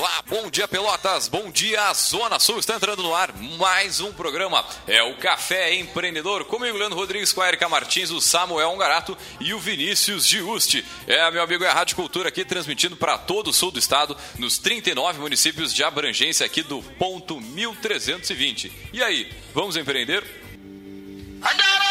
Olá, bom dia Pelotas, bom dia Zona Sul, está entrando no ar mais um programa, é o Café Empreendedor, comigo Leandro Rodrigues, com a Erika Martins, o Samuel Ongarato e o Vinícius Giusti. É, meu amigo, é a Rádio Cultura aqui transmitindo para todo o sul do estado, nos 39 municípios de abrangência aqui do ponto 1320. E aí, vamos empreender? É,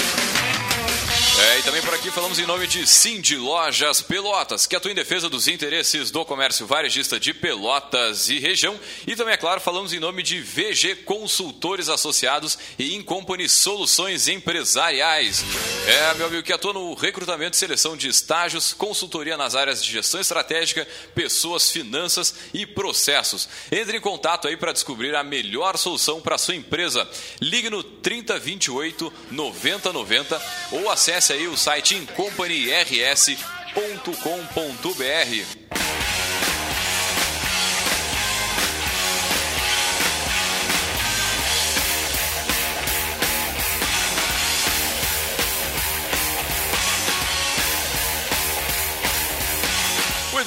É, e também por aqui falamos em nome de Cindy Lojas Pelotas, que atua em defesa dos interesses do comércio varejista de Pelotas e região. E também, é claro, falamos em nome de VG Consultores Associados e Incompany Soluções Empresariais. É, meu amigo, que atua no recrutamento e seleção de estágios, consultoria nas áreas de gestão estratégica, pessoas, finanças e processos. Entre em contato aí para descobrir a melhor solução para sua empresa. Ligue no 3028 9090 ou acesse aí o site incompanyrs.com.br.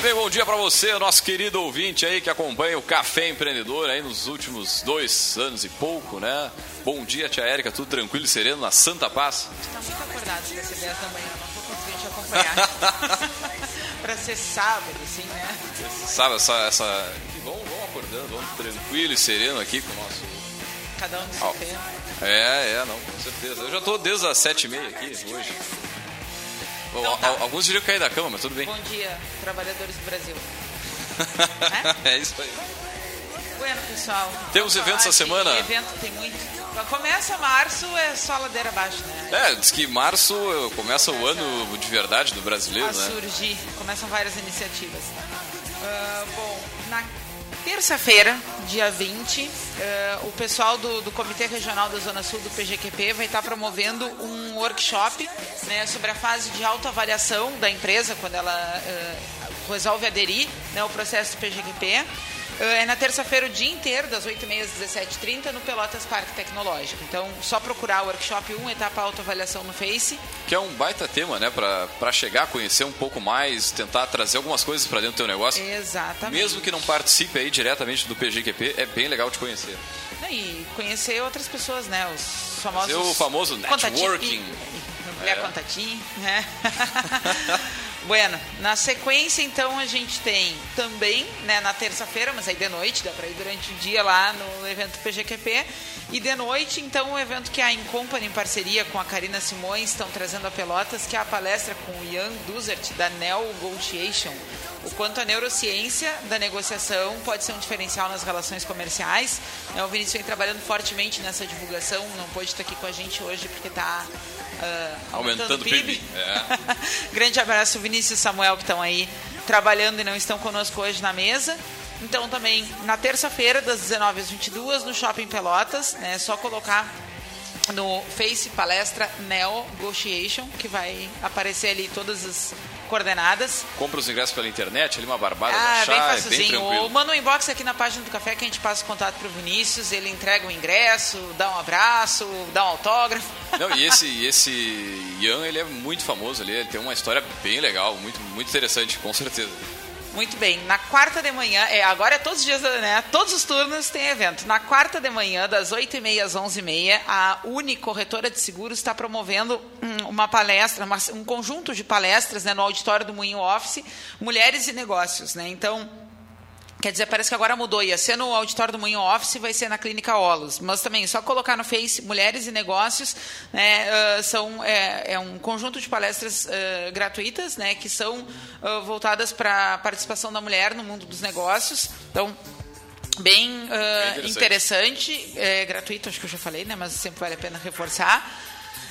bem, bom dia para você, nosso querido ouvinte aí que acompanha o Café Empreendedor aí nos últimos dois anos e pouco, né? Bom dia, tia Érica, tudo tranquilo e sereno na Santa Paz? Tá muito acordado desse 10 da manhã, não tô conseguindo te acompanhar. pra ser sábado, assim, né? Sabe, essa. essa... Vamos, vamos acordando, vamos tranquilo e sereno aqui com o nosso. Cada um no seu tempo. É, é, não, com certeza. Eu já tô desde as sete e meia aqui hoje. Então tá. al- Alguns diriam cair da cama, mas tudo bem. Bom dia, trabalhadores do Brasil. é isso aí. Bueno, pessoal. Temos eventos essa semana? Evento tem muito. Começa março, é só ladeira abaixo, né? É, diz que março eh, começa o ano de verdade do brasileiro, a né? surgir. Começam várias iniciativas. Ah, bom, na terça-feira, dia 20, ah, o pessoal do, do Comitê Regional da Zona Sul do PGQP vai estar promovendo um workshop né, sobre a fase de autoavaliação da empresa, quando ela ah, resolve aderir né, ao processo do PGQP. É na terça-feira o dia inteiro, das 8h30 às 17h30, no Pelotas Parque Tecnológico. Então, só procurar o workshop 1, etapa autoavaliação no Face. Que é um baita tema, né? Pra chegar, conhecer um pouco mais, tentar trazer algumas coisas pra dentro do teu negócio. Exatamente. Mesmo que não participe aí diretamente do PGQP, é bem legal te conhecer. E conhecer outras pessoas, né? Os famosos. Fazer o famoso networking. Mulher É. contatinho, né? bueno, na sequência, então, a gente tem também, né, na terça-feira, mas aí de noite, dá para ir durante o dia lá no evento PGQP. E de noite, então, o evento que a Incompany, em parceria com a Karina Simões, estão trazendo a Pelotas, que é a palestra com o Ian Duzert, da Negotiation. O quanto a neurociência da negociação pode ser um diferencial nas relações comerciais. É, O Vinícius vem trabalhando fortemente nessa divulgação, não pôde estar aqui com a gente hoje porque está Aumentando o PIB. É. Grande abraço, Vinícius e Samuel, que estão aí trabalhando e não estão conosco hoje na mesa. Então, também na terça-feira, das 19 às 22 no Shopping Pelotas, é só colocar no Face Palestra Negotiation, que vai aparecer ali todas as coordenadas. Compra os ingressos pela internet, ali uma barbada Ah, bem achar, é bem facilzinho. Ou manda um inbox aqui na página do café que a gente passa o contato pro Vinícius, ele entrega o ingresso, dá um abraço, dá um autógrafo. Não, e esse, e esse Ian, ele é muito famoso ali, ele tem uma história bem legal, muito, muito interessante, com certeza. Muito bem. Na quarta de manhã, é, agora é todos os dias, né? Todos os turnos tem evento. Na quarta de manhã, das 8h30 às 11h30, a Uni Corretora de Seguros está promovendo hum, uma palestra, uma- um conjunto de palestras né, no auditório do Moinho Office, Mulheres e Negócios. Né? Então, Quer dizer, parece que agora mudou. Ia ser no auditório do Moinho Office, vai ser na Clínica Olos. Mas também, só colocar no Face Mulheres e Negócios, né, ah, são, é, é um conjunto de palestras ah, gratuitas, né, que são ah, voltadas para a participação da mulher no mundo dos negócios. Então, bem, Bem interessante, é gratuito, acho que eu já falei, né, mas sempre vale a pena reforçar.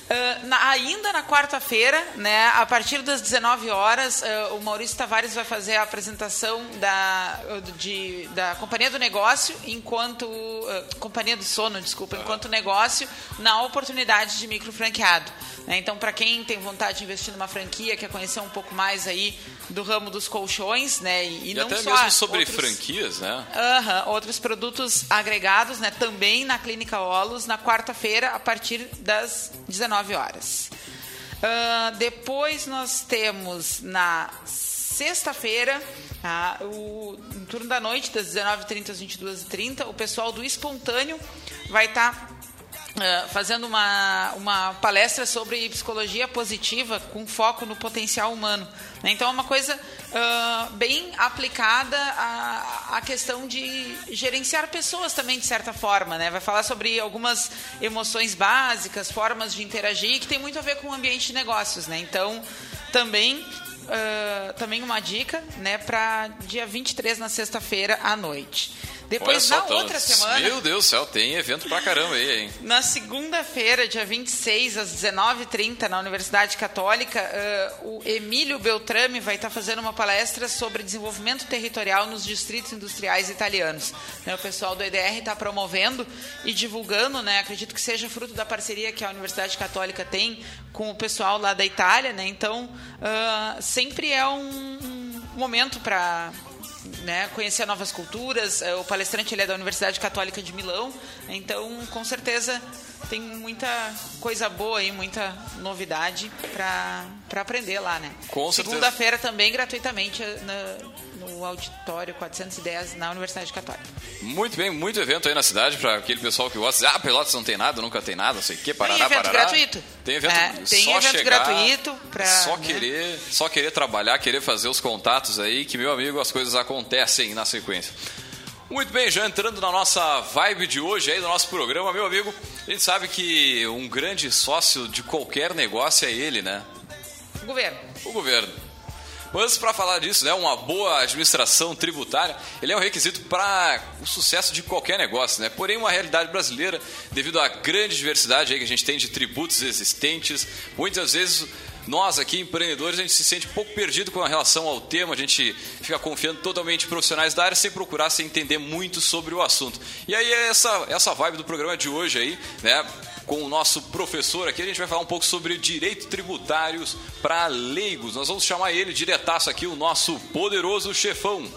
Uh, na, ainda na quarta-feira, né, a partir das 19 horas, uh, o Maurício Tavares vai fazer a apresentação da, de, da Companhia do Negócio, enquanto. Uh, Companhia do Sono, desculpa, enquanto negócio, na oportunidade de micro franqueado. Né? Então, para quem tem vontade de investir numa franquia, quer conhecer um pouco mais aí do ramo dos colchões, né? E, e não até só mesmo sobre outros, franquias, né? Uh -huh, outros produtos agregados, né? Também na Clínica Olos, na quarta-feira, a partir das 19 horas. Uh, depois nós temos na sexta-feira, ah, o no turno da noite, das 19h30 às 22h30, o pessoal do Espontâneo vai estar tá Uh, fazendo uma, uma palestra sobre psicologia positiva com foco no potencial humano. Né? Então, é uma coisa uh, bem aplicada à, à questão de gerenciar pessoas também, de certa forma. Né? Vai falar sobre algumas emoções básicas, formas de interagir, que tem muito a ver com o ambiente de negócios. Né? Então, também uh, também uma dica né, para dia 23, na sexta-feira, à noite. Depois, na outra semana. Meu Deus do céu, tem evento pra caramba aí, hein? Na segunda-feira, dia 26, às 19h30, na Universidade Católica, uh, o Emílio Beltrame vai estar fazendo uma palestra sobre desenvolvimento territorial nos distritos industriais italianos. Né, o pessoal do EDR está promovendo e divulgando, né? Acredito que seja fruto da parceria que a Universidade Católica tem com o pessoal lá da Itália, né? Então, uh, sempre é um momento para né, conhecer novas culturas. É, o palestrante ele é da Universidade Católica de Milão, então com certeza tem muita coisa boa aí, muita novidade para aprender lá, né? Com Segunda-feira também gratuitamente na, no auditório 410 na Universidade Católica. Muito bem, muito evento aí na cidade para aquele pessoal que gosta. Ah, Pelotas não tem nada, nunca tem nada, não sei o que, parará, Tem evento parará. gratuito. Tem evento, é, tem só evento chegar, gratuito para só né? querer, só querer trabalhar, querer fazer os contatos aí, que meu amigo, as coisas acontecem na sequência. Muito bem, já entrando na nossa vibe de hoje aí do nosso programa, meu amigo, a gente sabe que um grande sócio de qualquer negócio é ele, né? O governo. O governo. Mas para falar disso, né, uma boa administração tributária, ele é um requisito para o sucesso de qualquer negócio, né? Porém, uma realidade brasileira, devido à grande diversidade aí que a gente tem de tributos existentes, muitas vezes nós aqui, empreendedores, a gente se sente um pouco perdido com relação ao tema, a gente fica confiando totalmente em profissionais da área sem procurar se entender muito sobre o assunto. E aí é essa, essa vibe do programa de hoje aí, né? Com o nosso professor aqui, a gente vai falar um pouco sobre direito tributários para leigos. Nós vamos chamar ele diretaço aqui, o nosso poderoso chefão.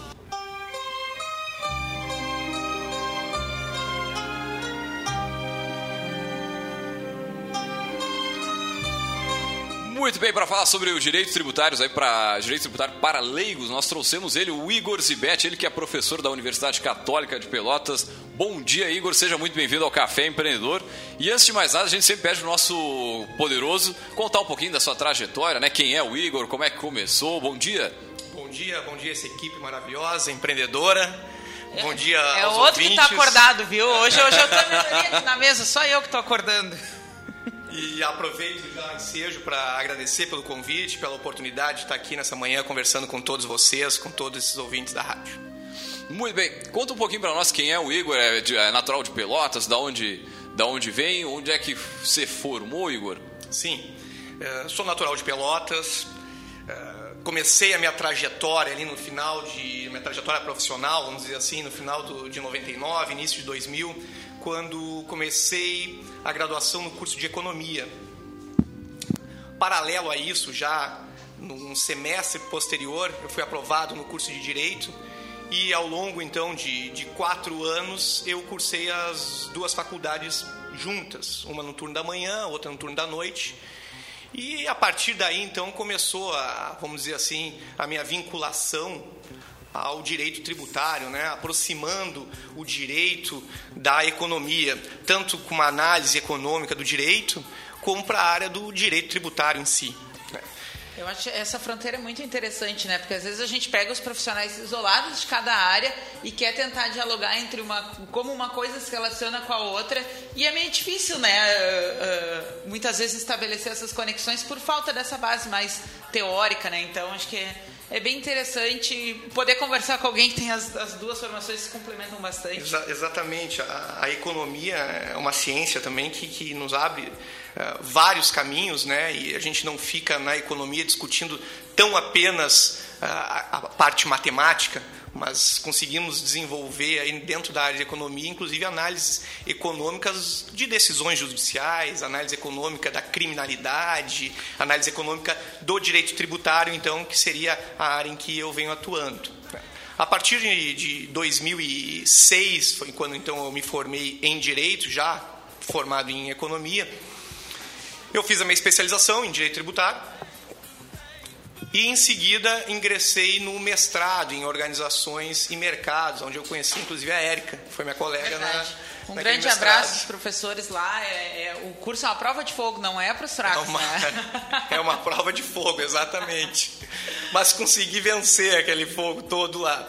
Muito bem, para falar sobre os direitos tributários aí para direito tributário para leigos, nós trouxemos ele, o Igor Zibete, ele que é professor da Universidade Católica de Pelotas. Bom dia, Igor, seja muito bem-vindo ao Café Empreendedor. E antes de mais nada, a gente sempre pede o nosso poderoso contar um pouquinho da sua trajetória, né? Quem é o Igor, como é que começou? Bom dia. Bom dia, bom dia essa equipe maravilhosa, empreendedora. Bom dia É aos o outro ouvintes. que está acordado, viu? Hoje, hoje eu tô aqui na mesa, só eu que tô acordando. E aproveito já ensejo para agradecer pelo convite, pela oportunidade de estar aqui nessa manhã conversando com todos vocês, com todos esses ouvintes da rádio. Muito bem, conta um pouquinho para nós quem é o Igor, é, de- é natural de Pelotas, da onde, da onde vem, onde é que você formou, Igor? Sim, eh, sou natural de Pelotas. eh, Comecei a minha trajetória ali no final de minha trajetória profissional, vamos dizer assim, no final do, de 99, início de 2000, quando comecei a graduação no curso de economia. Paralelo a isso, já num semestre posterior, eu fui aprovado no curso de direito e ao longo então de, de quatro anos eu cursei as duas faculdades juntas, uma no turno da manhã, outra no turno da noite. E a partir daí então começou a, vamos dizer assim, a minha vinculação ao direito tributário, né? aproximando o direito da economia, tanto com uma análise econômica do direito, como para a área do direito tributário em si. né? Eu acho essa fronteira é muito interessante, né? Porque às vezes a gente pega os profissionais isolados de cada área e quer tentar dialogar entre uma como uma coisa se relaciona com a outra e é meio difícil, né? Uh, uh, muitas vezes estabelecer essas conexões por falta dessa base mais teórica, né? Então acho que é, é bem interessante poder conversar com alguém que tem as, as duas formações se complementam bastante. Exa- exatamente. A, a economia é uma ciência também que, que nos abre uh, vários caminhos, né? E a gente não fica na economia discutindo tão apenas uh, a parte matemática, mas conseguimos desenvolver aí dentro da área de economia, inclusive análises econômicas de decisões judiciais, análise econômica da criminalidade, análise econômica do direito tributário, então, que seria a área em que eu venho atuando. A partir de 2006, foi quando então eu me formei em direito, já formado em economia, eu fiz a minha especialização em direito tributário e em seguida ingressei no mestrado em organizações e mercados, onde eu conheci inclusive a Érica, que foi minha colega Verdade. na. Um grande mestrado. abraço aos professores lá. É, é, o curso é uma prova de fogo, não é para os fracos. É uma, né? é uma prova de fogo, exatamente. Mas consegui vencer aquele fogo todo lá.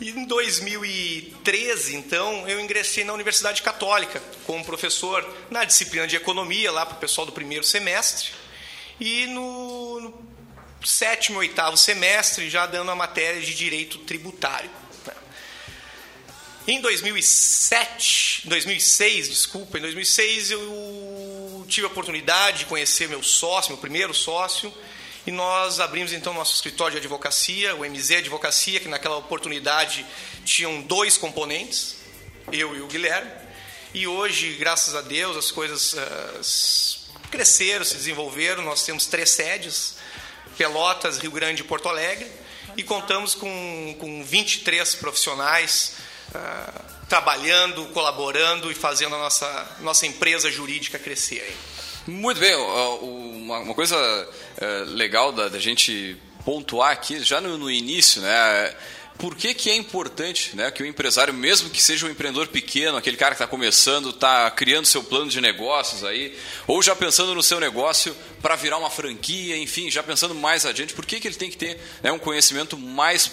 E em 2013, então, eu ingressei na Universidade Católica como professor na disciplina de economia, lá para o pessoal do primeiro semestre. E no, no sétimo, oitavo semestre, já dando a matéria de direito tributário. Em 2007, 2006, desculpa, em 2006 eu tive a oportunidade de conhecer meu sócio, meu primeiro sócio, e nós abrimos então nosso escritório de advocacia, o MZ Advocacia, que naquela oportunidade tinham dois componentes, eu e o Guilherme. E hoje, graças a Deus, as coisas uh, cresceram, se desenvolveram. Nós temos três sedes, Pelotas, Rio Grande e Porto Alegre. E contamos com, com 23 profissionais uh, trabalhando, colaborando e fazendo a nossa, nossa empresa jurídica crescer. Aí. Muito bem, uma coisa eh, legal da, gente pontuar aqui, já no, no início, né? Por que, que é importante né, que o empresário, mesmo que seja um empreendedor pequeno, aquele cara que está começando, está criando seu plano de negócios aí, ou já pensando no seu negócio para virar uma franquia, enfim, já pensando mais adiante, por que, que ele tem que ter né, um conhecimento mais,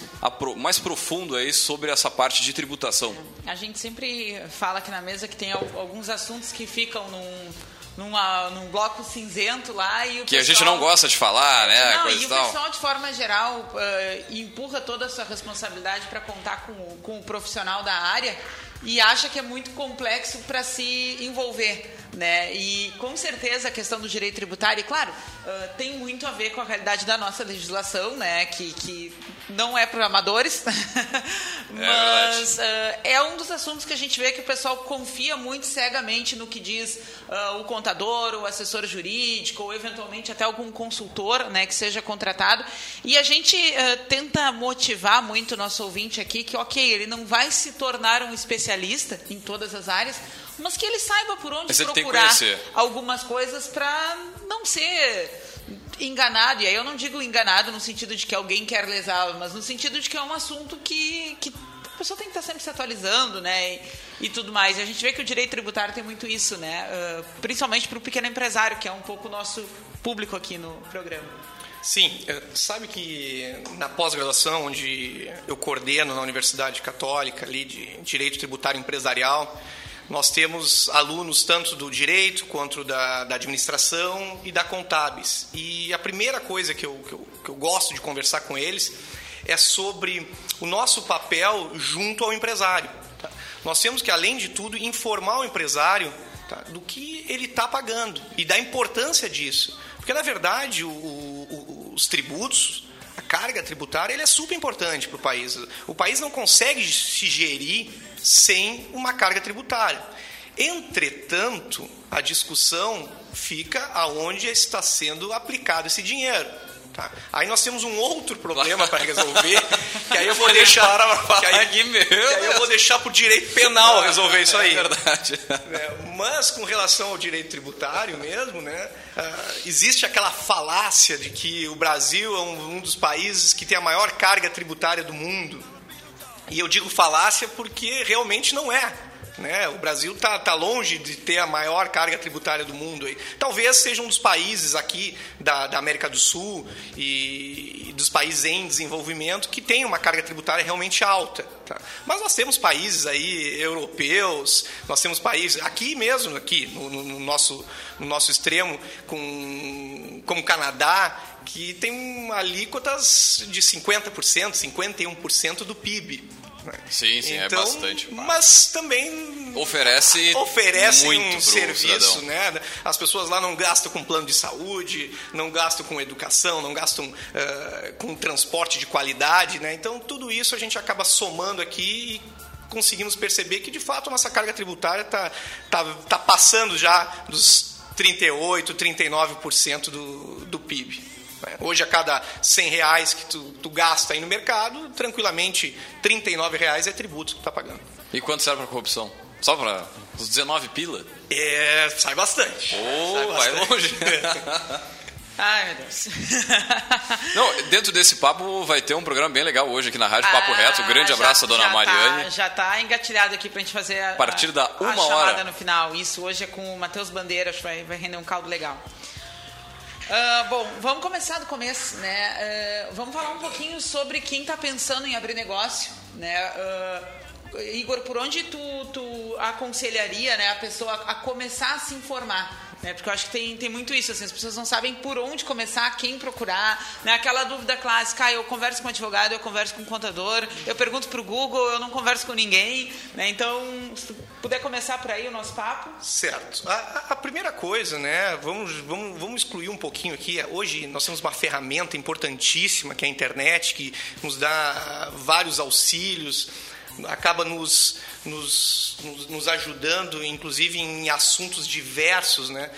mais profundo aí sobre essa parte de tributação? A gente sempre fala aqui na mesa que tem alguns assuntos que ficam num numa, num bloco cinzento lá e o que pessoal... a gente não gosta de falar, né? Não, Coisa e o pessoal de forma geral uh, empurra toda a sua responsabilidade para contar com, com o profissional da área e acha que é muito complexo para se envolver. Né? E com certeza a questão do direito tributário, e claro, uh, tem muito a ver com a realidade da nossa legislação, né? que, que não é para amadores, mas é, uh, é, um dos assuntos que a gente vê que o pessoal confia muito cegamente no que diz uh, o contador, o assessor jurídico, ou eventualmente até algum consultor né, que seja contratado. E a gente tenta motivar muito o nosso ouvinte aqui que, ok, ele não vai se tornar um especialista em todas as áreas, mas que ele saiba por onde procurar algumas coisas para não ser enganado. E aí eu não digo enganado no sentido de que alguém quer lesá-lo, mas no sentido de que é um assunto que, que a pessoa tem que estar sempre se atualizando, né? E, e, tudo mais. E a gente vê que o direito tributário tem muito isso, né? Uh, principalmente para o pequeno empresário, que é um pouco o nosso público aqui no programa. Sim, é, sabe que na pós-graduação, onde eu coordeno na Universidade Católica ali de Direito Tributário Empresarial, nós temos alunos tanto do direito quanto da, da administração e da contábeis. E a primeira coisa que eu, que, eu, que eu gosto de conversar com eles é sobre o nosso papel junto ao empresário. Tá? Nós temos que, além de tudo, informar o empresário tá? do que ele está pagando e da importância disso. Porque, na verdade, o, o, os tributos, a carga tributária, ele é super importante para o país. O país não consegue se gerir sem uma carga tributária. Entretanto, a discussão fica aonde está sendo aplicado esse dinheiro. Tá? Aí nós temos um outro problema para resolver, que aí eu vou deixar que aí, que aí eu vou deixar para o direito penal resolver isso aí. É verdade. É, mas com relação ao direito tributário mesmo, né, uh, existe aquela falácia de que o Brasil é um dos países que tem a maior carga tributária do mundo. E eu digo falácia porque realmente não é. Né? O Brasil está tá longe de ter a maior carga tributária do mundo. Aí. Talvez seja um dos países aqui da, da América do Sul e, e, dos países em desenvolvimento que tem uma carga tributária realmente alta. Tá? Mas nós temos países aí europeus, nós temos países aqui mesmo, aqui no, no, no nosso, no nosso extremo, com, como o Canadá, que tem alíquotas de 50%, 51% do PIB. Né? Sim, sim, então, é bastante. Mas também oferece, oferece um serviço, né? As pessoas lá não gastam com plano de saúde, não gastam com educação, não gastam uh, com transporte de qualidade, né? Então tudo isso a gente acaba somando aqui e conseguimos perceber que de fato a nossa carga tributária está tá, tá passando já dos 38, 39% do, do PIB. Hoje, a cada 100 reais que tu, tu gasta aí no mercado, tranquilamente 39 reais é tributo que tu está pagando. E quanto serve para corrupção? Só para os 19 pila? É, sai bastante. Oh, sai vai bastante. longe. Ai, meu Deus. Não, dentro desse papo vai ter um programa bem legal hoje aqui na Rádio Papo Ah, Reto. Um grande já- abraço à dona já Mariane. Tá, já tá engatilhado aqui pra gente fazer a, A partir da a- uma a chamada hora. no final. Isso, hoje é com o Matheus Bandeira, acho que vai, vai render um caldo legal. Ah, bom, vamos começar do começo, né? Ah, vamos falar um pouquinho sobre quem está pensando em abrir negócio, né? Ah, Igor, por onde tu, tu aconselharia né, a pessoa a começar a se informar? Né? Porque eu acho que tem, tem muito isso, assim, as pessoas não sabem por onde começar, quem procurar, né? aquela dúvida clássica, ah, eu converso com um advogado, eu converso com um contador, eu pergunto para o Google, eu não converso com ninguém, né? Então, se puder começar por aí o nosso papo. Certo. A, a- primeira coisa, né? Vamos, vamos, vamos excluir um pouquinho aqui. Hoje nós temos uma ferramenta importantíssima que é a internet, que nos dá vários auxílios, acaba nos, nos, nos, ajudando, inclusive em assuntos diversos, né?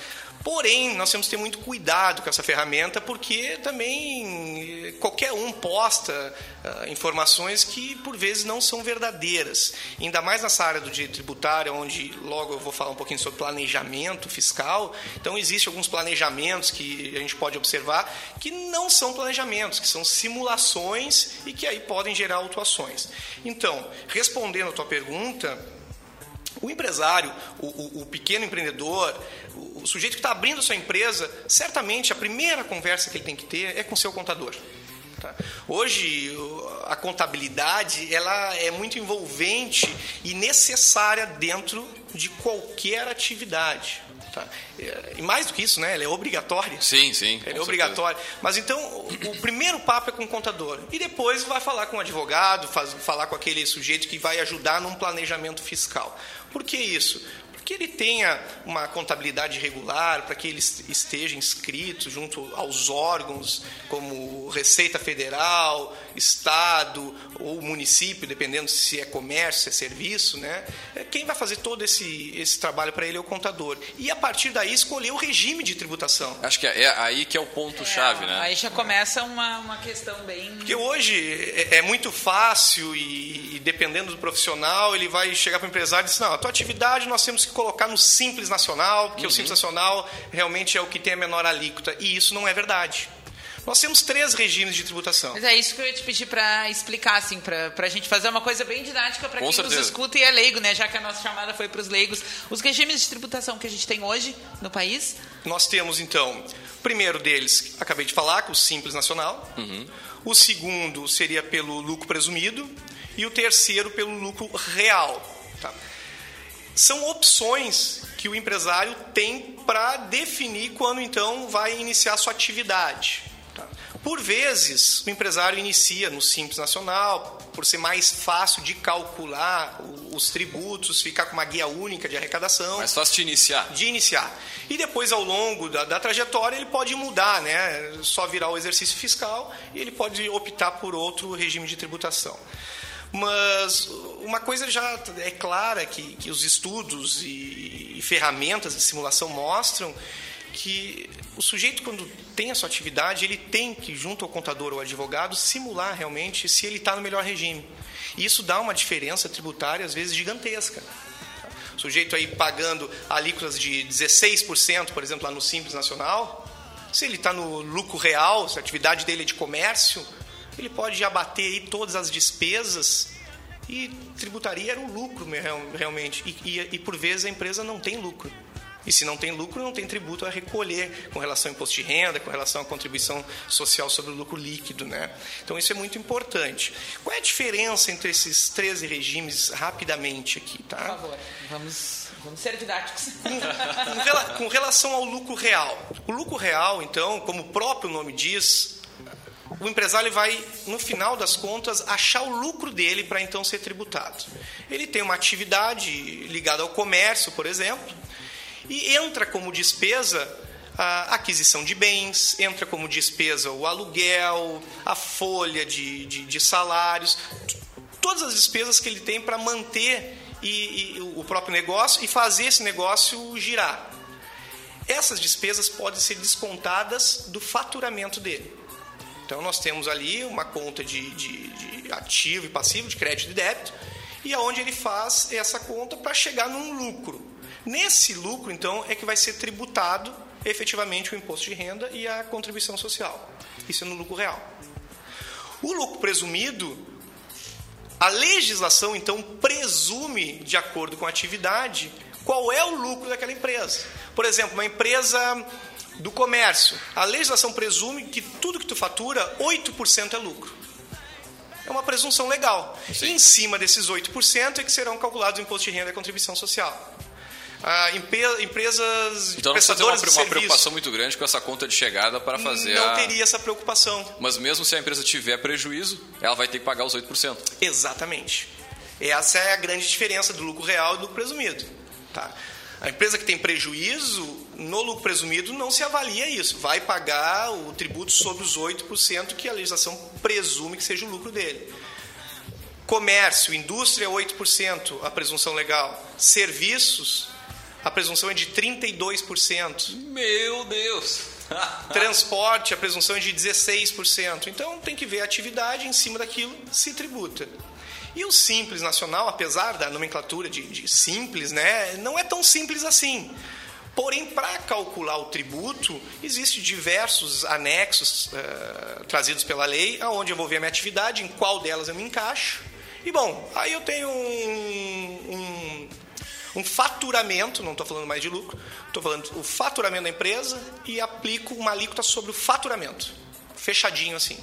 Porém, nós temos que ter muito cuidado com essa ferramenta, porque também eh, qualquer um posta ah, informações que por vezes não são verdadeiras. Ainda mais nessa área do direito tributário, onde logo eu vou falar um pouquinho sobre planejamento fiscal. Então, existem alguns planejamentos que a gente pode observar que não são planejamentos, que são simulações e que aí podem gerar autuações. Então, respondendo a tua pergunta, o empresário, o, o- o pequeno empreendedor, o, o sujeito que está abrindo sua empresa, certamente a primeira conversa que ele tem que ter é com seu contador. tá? Hoje a contabilidade ela é muito envolvente e necessária dentro de qualquer atividade. Tá? É, E mais do que isso, né? ela é obrigatória. Sim, sim. Com é obrigatório. Mas então, o, o primeiro papo é com o contador. E depois vai falar com o advogado, faz- falar com aquele sujeito que vai ajudar num planejamento fiscal. Por que isso? Porque ele tenha uma contabilidade regular, para que ele est- esteja inscrito junto aos órgãos como Receita Federal, Estado ou município, dependendo se é comércio, se é serviço, né? É, Quem vai fazer todo esse, esse trabalho para ele é o contador. E a partir daí escolher o regime de tributação. Acho que é, é aí que é o ponto-chave, É, né? Aí já começa uma, uma questão bem. Porque hoje é, é muito fácil e, e dependendo do profissional, ele vai chegar para o empresário e dizer, não, a tua atividade nós temos que colocar no Simples Nacional, porque o Simples Nacional realmente é o que tem a menor alíquota. E isso não é verdade. Nós temos três regimes de tributação. Mas é isso que eu ia te pedir para explicar, assim, para a gente fazer uma coisa bem didática para Com quem certeza. nos escuta e é leigo, né? Já que a nossa chamada foi para os leigos. Os regimes de tributação que a gente tem hoje no país. Nós temos, então, o primeiro deles, acabei de falar, é o Simples Nacional. O segundo seria pelo lucro presumido. E o terceiro pelo lucro real. tá? São opções que o empresário tem para definir quando, então, vai iniciar sua atividade. Por vezes, o empresário inicia no Simples Nacional, por ser mais fácil de calcular os tributos, ficar com uma guia única de arrecadação Mas fácil de iniciar. de iniciar. E depois, ao longo da, da trajetória, ele pode mudar, né? Só virar o exercício fiscal e ele pode optar por outro regime de tributação. Mas uma coisa já é clara que, que os estudos e, e ferramentas de simulação mostram que o sujeito, quando tem a sua atividade, ele tem que, junto ao contador ou advogado, simular realmente se ele está no melhor regime. E isso dá uma diferença tributária, às vezes, gigantesca. O sujeito aí pagando alíquotas de 16%, por exemplo, lá no Simples Nacional, se ele está no lucro real, se a atividade dele é de comércio, ele pode abater aí todas as despesas e tributaria era o lucro real- realmente. E, e, e por vezes a empresa não tem lucro. E se não tem lucro, não tem tributo a recolher com relação ao imposto de renda, com relação à contribuição social sobre o lucro líquido. Né? Então isso é muito importante. Qual é a diferença entre esses 13 regimes rapidamente aqui? Tá? Por favor, vamos, vamos ser didáticos. com, rela- com relação ao lucro real. O lucro real, então, como o próprio nome diz, o empresário vai, no final das contas, achar o lucro dele para então ser tributado. Ele tem uma atividade ligada ao comércio, por exemplo, e entra como despesa a aquisição de bens, entra como despesa o aluguel, a folha de, de, de salários, todas as despesas que ele tem para manter e, e, o próprio negócio e fazer esse negócio girar. Essas despesas podem ser descontadas do faturamento dele. Então nós temos ali uma conta de, de, de ativo e passivo, de crédito e débito, e aonde ele faz essa conta para chegar num lucro. Nesse lucro, então, é que vai ser tributado efetivamente o imposto de renda e a contribuição social. Isso é no lucro real. O lucro presumido, a legislação então presume, de acordo com a atividade, qual é o lucro daquela empresa. Por exemplo, uma empresa do comércio, a legislação presume que tudo que tu fatura, 8% é lucro. É uma presunção legal. Sim. Em cima desses 8% é que serão calculados o imposto de renda e a contribuição social ah, empresas então não precisa ter uma, uma preocupação muito grande com essa conta de chegada para fazer não a... teria essa preocupação. Mas mesmo se a empresa tiver prejuízo ela vai ter que pagar os 8% exatamente. Essa é a grande diferença do lucro real e do lucro presumido tá? A empresa que tem prejuízo no lucro presumido não se avalia isso. Vai pagar o tributo sobre os 8% que a legislação presume que seja o lucro dele. Comércio, indústria, 8%, a presunção legal. Serviços, a presunção é de 32%. Meu Deus! Transporte, a presunção é de 16%. Então tem que ver a atividade em cima daquilo se tributa. E o simples nacional, apesar da nomenclatura de, de simples, né, não é tão simples assim. Porém, para calcular o tributo, existem diversos anexos uh, trazidos pela lei, aonde eu vou ver a minha atividade, em qual delas eu me encaixo. E bom, aí eu tenho um, um um faturamento, não estou falando mais de lucro, estou falando o faturamento da empresa e aplico uma alíquota sobre o faturamento, fechadinho assim.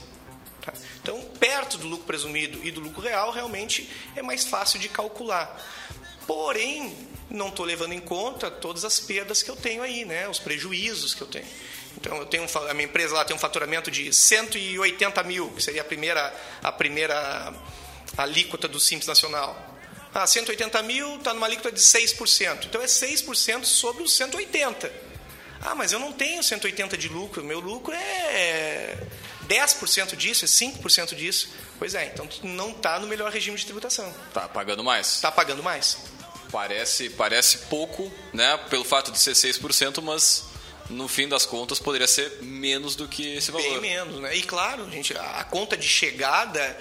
Tá? Então, perto do lucro presumido e do lucro real, realmente é mais fácil de calcular. Porém, não estou levando em conta todas as perdas que eu tenho aí, né? os prejuízos que eu tenho. Então, eu tenho a minha empresa lá tem um faturamento de 180 mil, que seria a primeira, a primeira alíquota do Simples Nacional. Ah, 180 mil está numa alíquota de 6%. Então é 6% sobre os 180. Ah, mas eu não tenho 180 de lucro. Meu lucro é 10% disso, é 5% disso. Pois é, então tu não está no melhor regime de tributação. Está pagando mais. Está pagando mais. Parece, parece pouco, né? Pelo fato de ser 6%, mas no fim das contas poderia ser menos do que esse valor. Bem menos, né? E claro, gente, a conta de chegada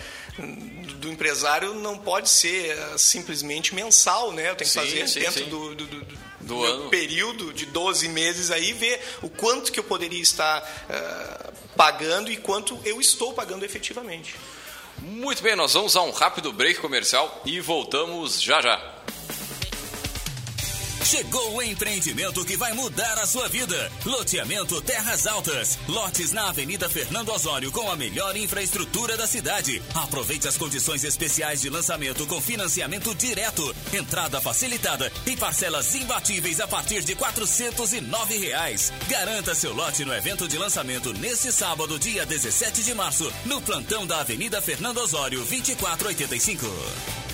do empresário não pode ser uh, simplesmente mensal, né? Eu tenho que sim, fazer sim, dentro sim. do, do, do, do ano. período de 12 meses aí, ver o quanto que eu poderia estar uh, pagando e quanto eu estou pagando efetivamente. Muito bem, nós vamos a um rápido break comercial e voltamos já já. Chegou o empreendimento que vai mudar a sua vida. Loteamento Terras Altas. Lotes na Avenida Fernando Osório com a melhor infraestrutura da cidade. Aproveite as condições especiais de lançamento com financiamento direto, entrada facilitada e parcelas imbatíveis a partir de nove reais. Garanta seu lote no evento de lançamento neste sábado, dia 17 de março, no plantão da Avenida Fernando Osório, 2485.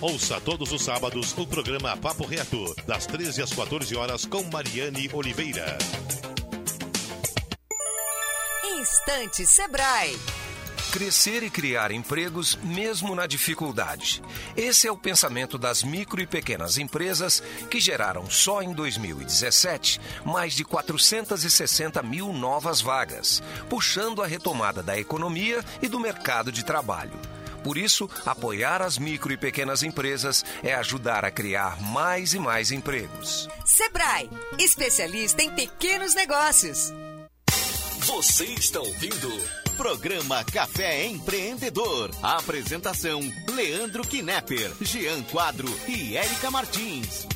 Ouça todos os sábados o programa Papo Reto, das 13 às 14 horas, com Mariane Oliveira. Instante Sebrae. Crescer e criar empregos mesmo na dificuldade. Esse é o pensamento das micro e pequenas empresas que geraram só em 2017 mais de 460 mil novas vagas, puxando a retomada da economia e do mercado de trabalho. Por isso, apoiar as micro e pequenas empresas é ajudar a criar mais e mais empregos. Sebrae, especialista em pequenos negócios. Você está ouvindo Programa Café Empreendedor. A apresentação: Leandro Knepper, Jean Quadro e Érica Martins.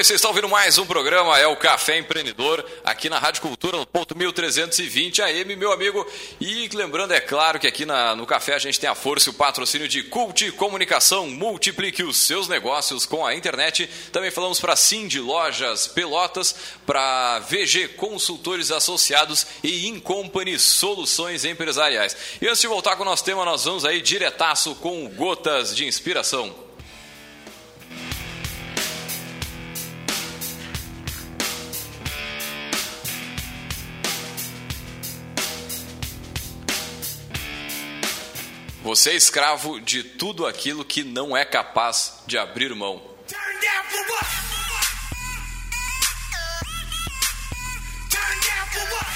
Bem, vocês estão ouvindo mais um programa, é o Café Empreendedor, aqui na Rádio Cultura, no ponto 1320 AM, meu amigo. E lembrando, é claro, que aqui na, no Café a gente tem a força e o patrocínio de Cult Comunicação. Multiplique os seus negócios com a internet. Também falamos para de Lojas Pelotas, para VG Consultores Associados e Incompany Soluções Empresariais. E antes de voltar com o nosso tema, nós vamos aí diretaço com gotas de inspiração. Você é escravo de tudo aquilo que não é capaz de abrir mão.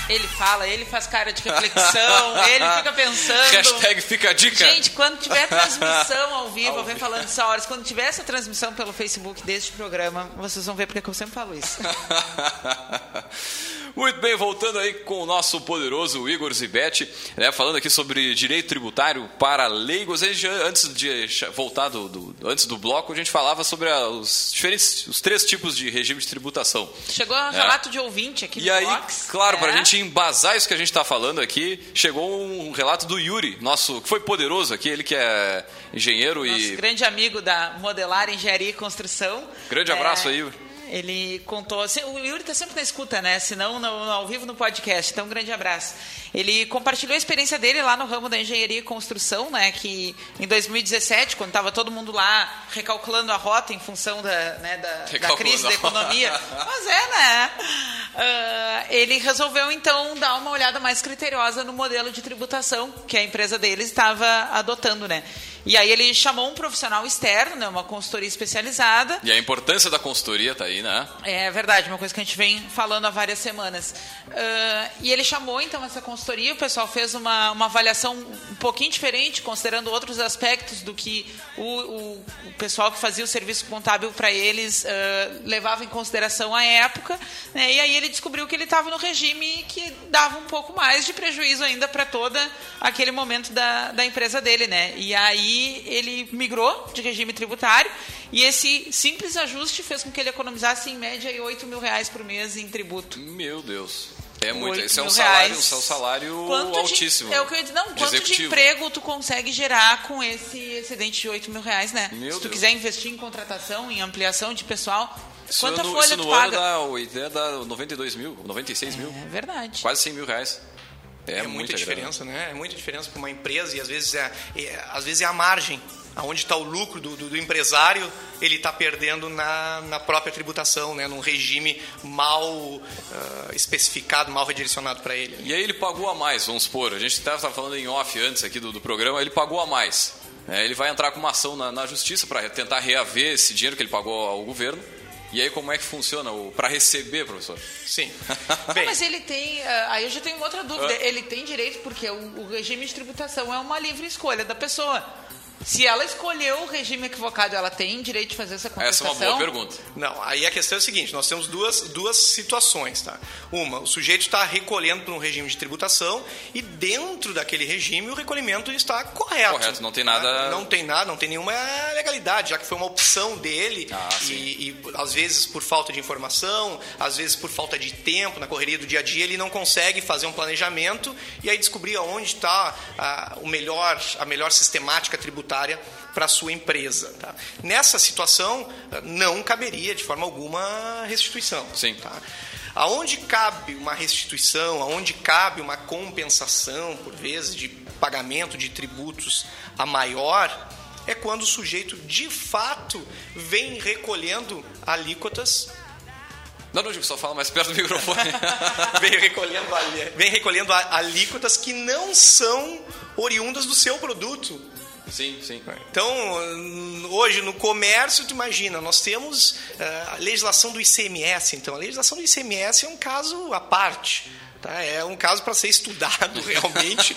Ele fala, ele faz cara de reflexão, ele fica pensando. Hashtag fica a dica. Gente, quando tiver transmissão ao vivo, eu venho falando isso horas. Quando tiver essa transmissão pelo Facebook deste programa, vocês vão ver porque eu sempre falo isso. Muito bem, voltando aí com o nosso poderoso Igor Zibete, né, falando aqui sobre direito tributário para leigos. Antes de voltar do, do, antes do bloco, a gente falava sobre a, os diferentes, os três tipos de regime de tributação. Chegou um relato de ouvinte aqui e no aí, box. claro, é. para a gente embasar isso que a gente está falando aqui, chegou um relato do Yuri, nosso que foi poderoso aqui, ele que é engenheiro nosso e grande amigo da Modelar Engenharia e Construção. Grande abraço é... aí. Ele contou. O Yuri está sempre na escuta, né? Se não, ao vivo no podcast. Então, um grande abraço. Ele compartilhou a experiência dele lá no ramo da engenharia e construção, né? Que em 2017, quando estava todo mundo lá recalculando a rota em função da, né, da, da crise da economia. Mas é, né? Uh, ele resolveu, então, dar uma olhada mais criteriosa no modelo de tributação que a empresa dele estava adotando, né? E aí ele chamou um profissional externo, né, uma consultoria especializada. E a importância da consultoria tá aí, né? É verdade, uma coisa que a gente vem falando há várias semanas. Uh, e ele chamou então essa consultoria, o pessoal fez uma, uma avaliação um pouquinho diferente, considerando outros aspectos do que o, o, o pessoal que fazia o serviço contábil para eles uh, levava em consideração à época. Né? E aí ele descobriu que ele estava no regime que dava um pouco mais de prejuízo ainda para todo aquele momento da, da empresa dele, né? E aí ele migrou de regime tributário e esse simples ajuste fez com que ele economizasse em média 8 mil reais por mês em tributo. Meu Deus. É muito. Esse é um salário, esse é um salário quanto altíssimo. De, é o que eu ia dizer. Não, de quanto executivo. de emprego tu consegue gerar com esse excedente de 8 mil reais, né? Meu Se tu Deus. quiser investir em contratação, em ampliação de pessoal, isso quanta no, folha isso tu paga? Ano dá, dá 92 mil, 96 mil. É verdade. Quase 100 mil reais. É, é muita, diferença, grana. né? É muita diferença para uma empresa e às vezes é, é, às vezes é a margem. Aonde está o lucro do, do, do empresário, ele está perdendo na, na própria tributação, né? num regime mal uh, especificado, mal redirecionado para ele. E aí ele pagou a mais, vamos supor. A gente estava falando em off antes aqui do, do programa, ele pagou a mais. É, ele vai entrar com uma ação na, na justiça para tentar reaver esse dinheiro que ele pagou ao governo E aí como é que funciona para receber, professor? Sim. Bem, mas ele tem. Uh, aí eu já tenho outra dúvida. Uh, ele tem direito, porque o, o regime de tributação é uma livre escolha da pessoa. Se ela escolheu o regime equivocado, ela tem direito de fazer essa contestação? Essa é uma boa pergunta. Não, aí a questão é a seguinte, nós temos duas, duas situações, tá? Uma, o sujeito está recolhendo para um regime de tributação e dentro daquele regime o recolhimento está correto. Correto, não tem nada... Tá? Não tem nada, não tem nenhuma legalidade, já que foi uma opção dele ah, e, e, às vezes por falta de informação, às vezes por falta de tempo, na correria do dia a dia, ele não consegue fazer um planejamento e aí descobrir aonde está a, o melhor, a melhor sistemática tributária tributária para a sua empresa. Tá? Nessa situação, não caberia de forma alguma restituição. Sim. Tá? Aonde cabe uma restituição, aonde cabe uma compensação, por vezes, de pagamento de tributos a maior, é quando o sujeito de fato vem recolhendo alíquotas não, não, só fala mais perto do microfone. vem, recolhendo, vem recolhendo alíquotas que não são oriundas do seu produto. Sim, sim. Então, hoje no comércio, tu imagina, nós temos uh, a legislação do ICMS. Então, a legislação do ICMS é um caso à parte. Tá? É um caso para ser estudado realmente,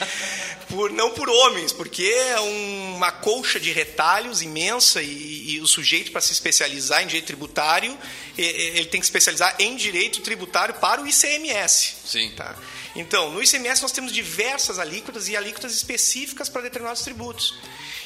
por, não por homens, porque é uma colcha de retalhos imensa e, e o sujeito, para se especializar em direito tributário, ele tem que se especializar em direito tributário para o ICMS. Sim. Tá? Então, no ICMS nós temos diversas alíquotas e alíquotas específicas para determinados tributos.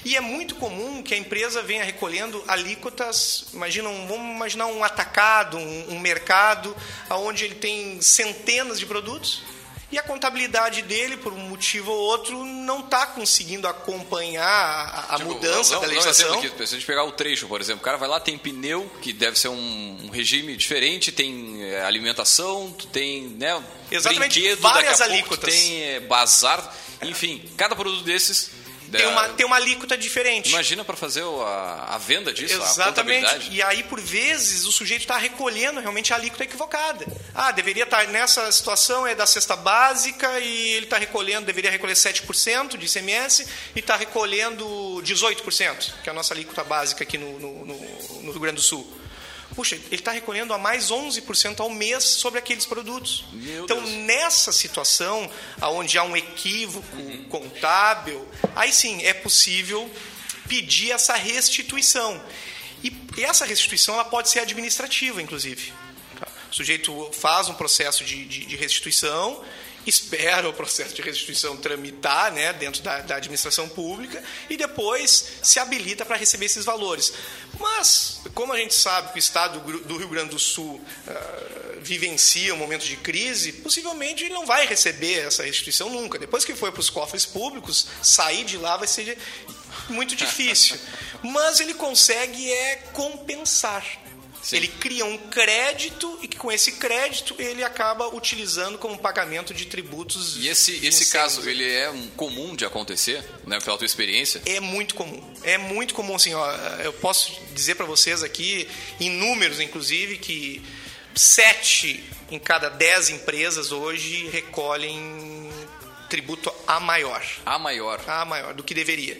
E é muito comum que a empresa venha recolhendo alíquotas, imagina um, vamos imaginar um atacado, um, um mercado, onde ele tem centenas de produtos, e a contabilidade dele, por um motivo ou outro, não está conseguindo acompanhar a, a tipo, mudança da legislação. Aqui, se a gente pegar o trecho, por exemplo, o cara vai lá, tem pneu, que deve ser um, um regime diferente, tem é, alimentação, tem né, Exatamente, brinquedo, várias alíquotas. tem é, bazar, enfim, cada produto desses tem uma, tem uma alíquota diferente. Imagina para fazer a, a, venda disso, Exatamente. e aí, por vezes, o sujeito está recolhendo realmente a alíquota equivocada. Ah, deveria estar tá, nessa situação, é da cesta básica e ele está recolhendo, deveria recolher 7% de ICMS e está recolhendo 18%, que é a nossa alíquota básica aqui no, no, no, no Rio Grande do Sul puxa, ele está recolhendo a mais 11% ao mês sobre aqueles produtos. Meu então, Deus. nessa situação, onde há um equívoco uhum. contábil, aí sim é possível pedir essa restituição. E essa restituição ela pode ser administrativa, inclusive. O sujeito faz um processo de, de, de restituição espera o processo de restituição tramitar né, dentro da, da administração pública e depois se habilita para receber esses valores. Mas, como a gente sabe que o Estado do Rio Grande do Sul uh, vivencia um momento de crise, possivelmente ele não vai receber essa restituição nunca. Depois que for para os cofres públicos, sair de lá vai ser muito difícil. Mas ele consegue é compensar. Sim. Ele cria um crédito e que com esse crédito ele acaba utilizando como pagamento de tributos. E esse, esse caso, ele é um comum de acontecer, né, pela tua experiência? É muito comum. É muito comum, assim, ó, eu posso dizer para vocês aqui, em números inclusive, que sete em cada dez empresas hoje recolhem tributo a maior. A maior. A maior, do que deveria.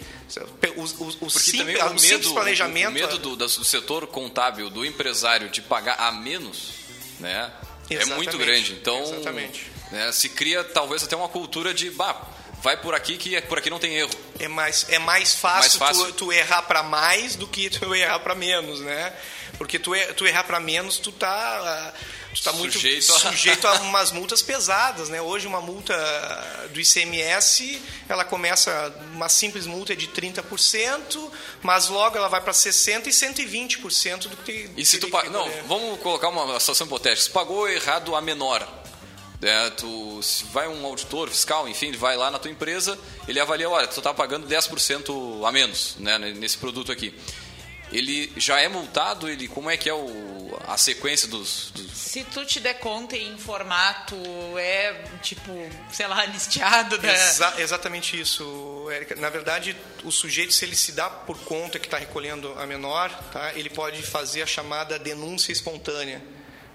O, o, o, também o, medo, planejamento... O medo do, do, setor contábil, do empresário, de pagar a menos, né? É muito grande. Então, Exatamente. Né, se cria talvez até uma cultura de... Bah, vai por aqui que é, por aqui não tem erro. É mais, é mais fácil, mais fácil. Tu, tu, errar para mais do que tu errar para menos, né? Porque tu, tu errar para menos, tu tá está muito sujeito a... sujeito a umas multas pesadas, né? Hoje uma multa do ICMS, ela começa uma simples multa de 30%, mas logo ela vai para 60 e 120% do que E se tu pa... não, vamos colocar uma situação hipotética. Se pagou errado a menor, né? tu, se vai um auditor fiscal, enfim, vai lá na tua empresa, ele avalia, olha, tu está pagando 10% a menos, né, nesse produto aqui ele já é multado? Ele, como é que é o, a sequência dos, dos, Se tu te der conta em formato, é tipo, sei lá, anistiado. Da... Exa exatamente isso, Érica. Na verdade, o sujeito, se ele se dá por conta que está recolhendo a menor, tá, ele pode fazer a chamada denúncia espontânea.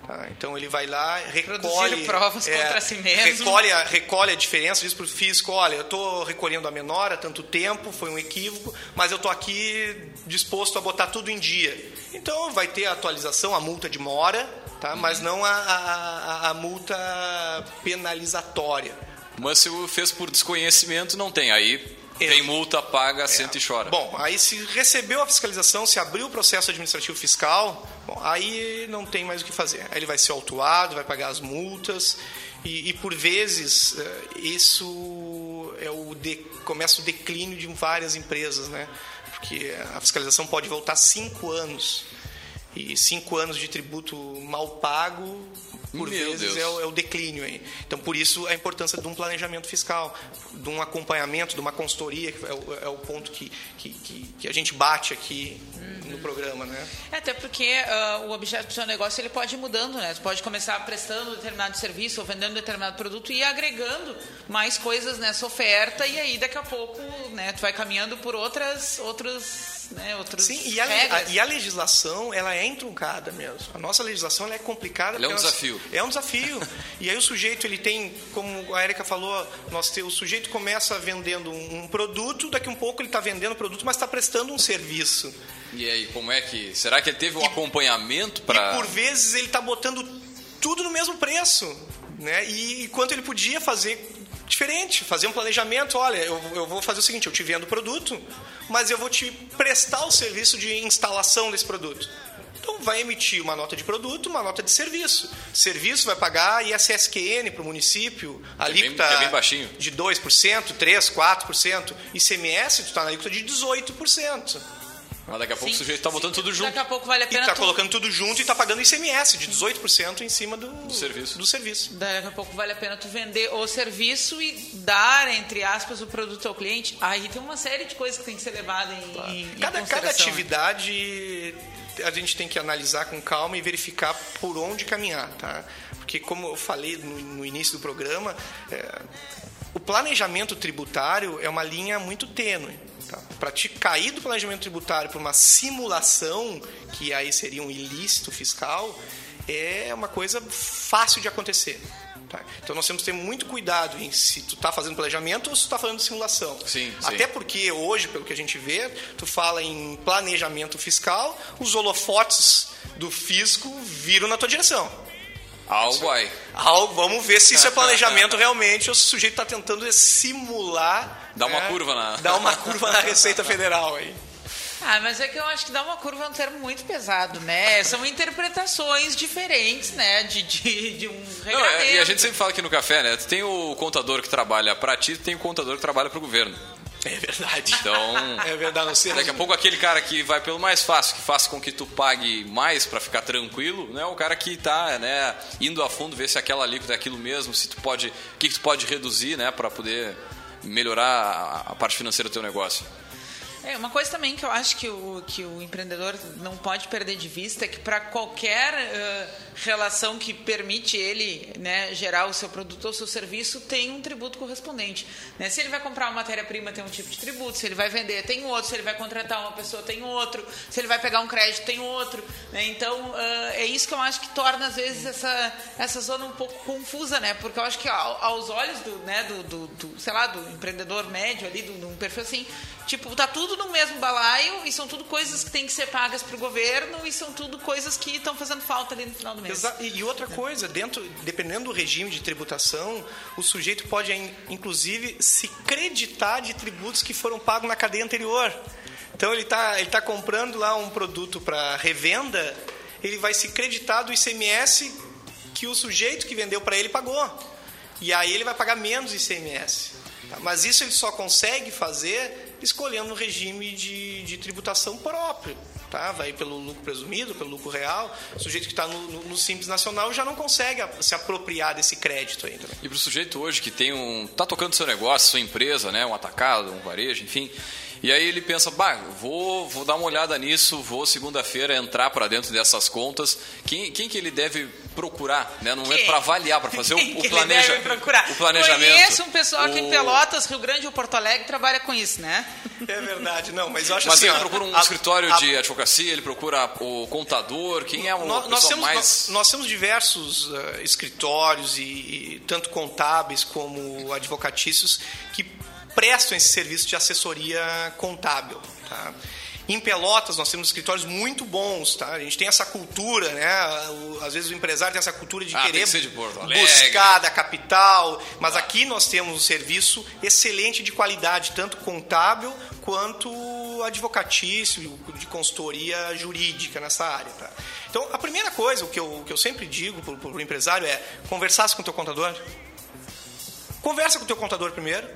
Tá? Então ele vai lá, recolhe. Provas é, contra si mesmo. Recolhe a, recolhe a diferença, diz para o físico: olha, eu estou recolhendo a menor há tanto tempo, foi um equívoco, mas eu estou aqui disposto a botar tudo em dia. Então vai ter a atualização, a multa de mora, tá? mas não a, a, a multa penalizatória. Mas se o fez por desconhecimento, não tem. Aí tem multa, paga, É. senta e chora. Bom, aí se recebeu a fiscalização, se abriu o processo administrativo fiscal, bom, aí não tem mais o que fazer. Aí ele vai ser autuado, vai pagar as multas e, e, por vezes eh, isso é o de, começa o declínio de várias empresas, né? Porque a fiscalização pode voltar cinco anos e cinco anos de tributo mal pago por Meu vezes é o, é o declínio aí. Então, por isso, a importância de um planejamento fiscal, de um acompanhamento, de uma consultoria, que é o, é o ponto que, que, que, que a gente bate aqui no programa, né? É, até porque ah, o objeto do seu negócio ele pode ir mudando, né? Você pode começar prestando determinado serviço ou vendendo determinado produto e agregando mais coisas nessa oferta e aí daqui a pouco, né, tu vai caminhando por outras outros, né, outros Sim, e a, a- e a legislação, ela é entroncada mesmo. A nossa legislação ela é complicada. Ela é um desafio. É um desafio. e aí o sujeito, ele tem, como a Erika falou, nós te- o sujeito começa vendendo um, um produto, daqui a um pouco ele está vendendo o produto, mas está prestando um serviço. E aí, como é que. Será que ele teve um acompanhamento E para. por vezes ele está botando tudo no mesmo preço, né? E enquanto ele podia fazer diferente, fazer um planejamento, olha, eu, eu vou fazer o seguinte, eu te vendo o produto, mas eu vou te prestar o serviço de instalação desse produto. Então vai emitir uma nota de produto, uma nota de serviço. Serviço vai pagar ISSQN para o município, a Que é bem- alíquota que é bem baixinho. de 2%, 3%, 4%. ICMS, tu está na alíquota de 18%. Mas daqui a pouco Sim. o sujeito tá botando tudo junto. Daqui a pouco vale a E pena está tu- colocando tudo junto e está pagando ICMS de 18% em cima do, do serviço. Do serviço. Daqui a pouco vale a pena tu vender o serviço e dar, entre aspas, o produto ao cliente. Aí tem uma série de coisas que tem que ser levada em, em Cada, cada consideração, né? atividade a gente tem que analisar com calma e verificar por onde caminhar, tá? Porque como eu falei no, no início do programa, é, o planejamento tributário é uma linha muito tênue. Tá? Para te cair do planejamento tributário por uma simulação, que aí seria um ilícito fiscal, é uma coisa fácil de acontecer. tá? Então nós temos que ter muito cuidado em se tu está fazendo planejamento ou se tu está fazendo simulação. Sim, sim. Até porque hoje, pelo que a gente vê, tu fala em planejamento fiscal, os holofotes do fisco viram na tua direção. Algo aí. Algo, vamos ver se isso é planejamento realmente ou se o sujeito está tentando simular. Dá uma né, curva na- Dar uma curva na Receita Federal aí. Ah, mas é que eu acho que dar uma curva é um termo muito pesado, né? São interpretações diferentes, né? De, de, de um Não, regramento. é- e a gente sempre fala aqui no café, né? Tu tem o contador que trabalha para ti, tu tem o contador que trabalha para o governo. É verdade. Então, É verdade, nós temos- daqui a pouco aquele cara que vai pelo mais fácil, que faz com que tu pague mais para ficar tranquilo, né? O cara que tá, né, indo a fundo ver se aquela alíquota é aquilo mesmo, se tu pode, o que, que tu pode reduzir, né, para poder melhorar a parte financeira do teu negócio. É, uma coisa também que eu acho que o, que o empreendedor não pode perder de vista é que para qualquer eh, relação que permite ele né, gerar o seu produto ou seu serviço, tem um tributo correspondente. né? Se ele vai comprar uma matéria-prima, tem um tipo de tributo. Se ele vai vender, tem outro. Se ele vai contratar uma pessoa, tem outro. Se ele vai pegar um crédito, tem outro. né? Então, ah, é isso que eu acho que torna, às vezes, essa, essa zona um pouco confusa, né? Porque eu acho que ao- aos olhos do, né, do, do, do, sei lá, do empreendedor médio ali, de um perfil assim, tipo, tá tudo no mesmo balaio e são tudo coisas que têm que ser pagas para o governo e são tudo coisas que estão fazendo falta ali no final do mês. Exa- E outra coisa, dentro, dependendo do regime de tributação, o sujeito pode, in- inclusive, se creditar de tributos que foram pagos na cadeia anterior. Então, ele está ele tá comprando lá um produto para revenda, ele vai se creditar do ICMS que o sujeito que vendeu para ele pagou. E aí ele vai pagar menos ICMS. tá? Mas isso ele só consegue fazer escolhendo um regime de, de tributação próprio. Tá? Vai pelo lucro presumido, pelo lucro real. O sujeito que está no, no- no Simples Nacional já não consegue se apropriar desse crédito ainda. E para o sujeito hoje que tem um. tá tocando seu negócio, sua empresa, né? Um atacado, um varejo, enfim. E aí ele pensa, bah, vou, vou dar uma olhada nisso, vou segunda-feira entrar para dentro dessas contas. Quem, quem que ele deve procurar, né? Momento Quem? para avaliar, para fazer o, Quem o, ele planeja, deve procurar? o planejamento. Conheço um pessoal aqui em O- Pelotas, Rio Grande ou Porto Alegre trabalha com isso, né? É verdade, não, mas eu acho Mas assim. ele ó, procura um a- escritório a- de advocacia, ele procura o contador, quem é o Nós, pessoal nós temos, mais... nós, nós temos diversos eh, escritórios, e, e tanto contábeis como advocatícios, que prestam esse serviço de assessoria contábil. Tá? Em Pelotas, nós temos escritórios muito bons. Tá? A gente tem essa cultura, né? O- às vezes o empresário tem essa cultura de Ah, querer que de buscar da capital, mas aqui nós temos um serviço excelente de qualidade, tanto contábil quanto advocatício, de consultoria jurídica nessa área. Tá? Então, a primeira coisa, o que eu, o que eu sempre digo para o empresário é conversar com o teu contador. Conversa com o teu contador primeiro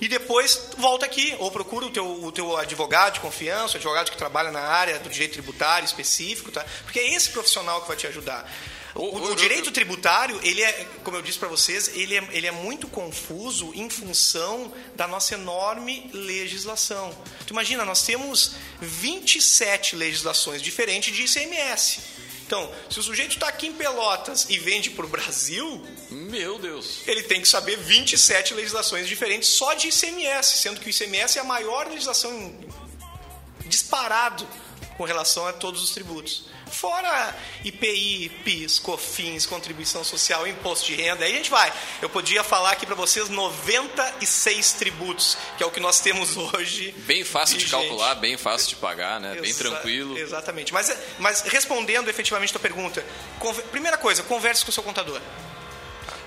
e depois volta aqui ou procura o teu, o teu advogado de confiança, o advogado que trabalha na área do direito tributário específico, tá? Porque é esse profissional que vai te ajudar. O, O- o direito tributário, ele é, como eu disse para vocês, ele é, ele é muito confuso em função da nossa enorme legislação. Tu imagina, nós temos 27 legislações diferentes de ICMS. Então, se o sujeito está aqui em Pelotas e vende para o Brasil, Meu Deus. ele tem que saber 27 legislações diferentes só de ICMS, sendo que o ICMS é a maior legislação disparado com relação a todos os tributos. Fora IPI, PIS, COFINS, contribuição social, imposto de renda, aí a gente vai. Eu podia falar aqui para vocês 96 tributos, que é o que nós temos hoje. Bem fácil de vigente. calcular, bem fácil de pagar, né? Bem Exa- tranquilo. Exatamente. Mas, mas respondendo efetivamente a tua pergunta, primeira coisa, converse com o seu contador.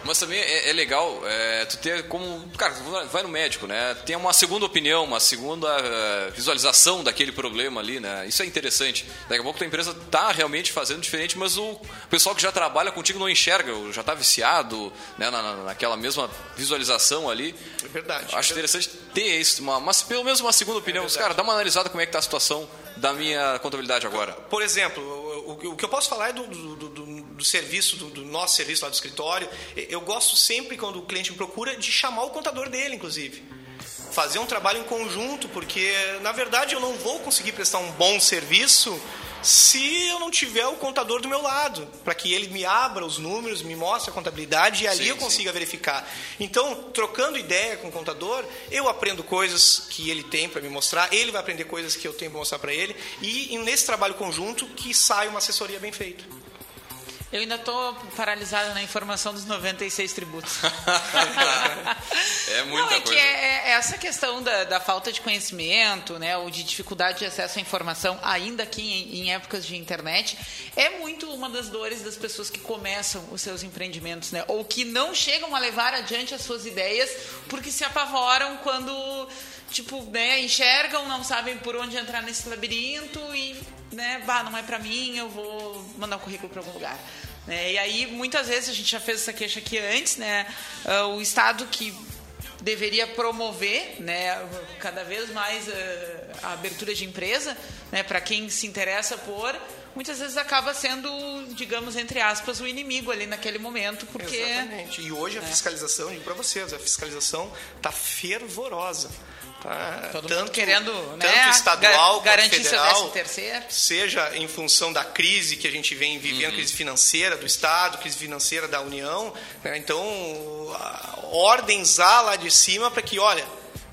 Mas também é, é legal é, tu ter como. Cara, vai no médico, né? Tem uma segunda opinião, uma segunda eh, visualização daquele problema ali, né? Isso é interessante. Daqui a pouco tua empresa tá realmente fazendo diferente, mas o pessoal que já trabalha contigo não enxerga, já tá viciado né? na, na- naquela mesma visualização ali. É verdade. Acho interessante ter isso, uma, mas pelo menos uma segunda opinião. verdade. Cara, dá uma analisada como é que tá a situação da minha contabilidade agora. Por exemplo, o, que eu posso falar é do, do- do- do- serviço, do nosso serviço lá do escritório. Eu gosto sempre, quando o cliente me procura, de chamar o contador dele, inclusive. Fazer um trabalho em conjunto, porque, na verdade, eu não vou conseguir prestar um bom serviço se eu não tiver o contador do meu lado, para que ele me abra os números, me mostre a contabilidade e ali Sim, eu consiga verificar. Então, trocando ideia com o contador, eu aprendo coisas que ele tem para me mostrar, ele vai aprender coisas que eu tenho para mostrar para ele, e e nesse trabalho conjunto que sai uma assessoria bem feita. Eu ainda estou paralisada na informação dos 96 tributos. É muita Não, é coisa. que é, é essa questão da, da falta de conhecimento, né, ou de dificuldade de acesso à informação, ainda aqui em, em épocas de internet, é muito uma das dores das pessoas que começam os seus empreendimentos, né, ou que não chegam a levar adiante as suas ideias porque se apavoram quando, tipo, né, enxergam, não sabem por onde entrar nesse labirinto e, né, bah, não é pra mim, eu vou mandar um currículo para algum lugar. Né? E aí, muitas vezes, a gente já fez essa queixa aqui antes, né? ah, o Estado que deveria promover né, cada vez mais eh, a abertura de empresa né, para quem se interessa por muitas vezes acaba sendo digamos entre aspas o inimigo ali naquele momento porque Exatamente. E hoje a fiscalização, digo para vocês, a fiscalização está fervorosa. Tá? todo mundo querendo né, tanto estadual gar- quanto federal, seja em função da crise que a gente vem vivendo, crise financeira do Estado, crise financeira da União. né? Então, ordens há lá de cima para que, olha,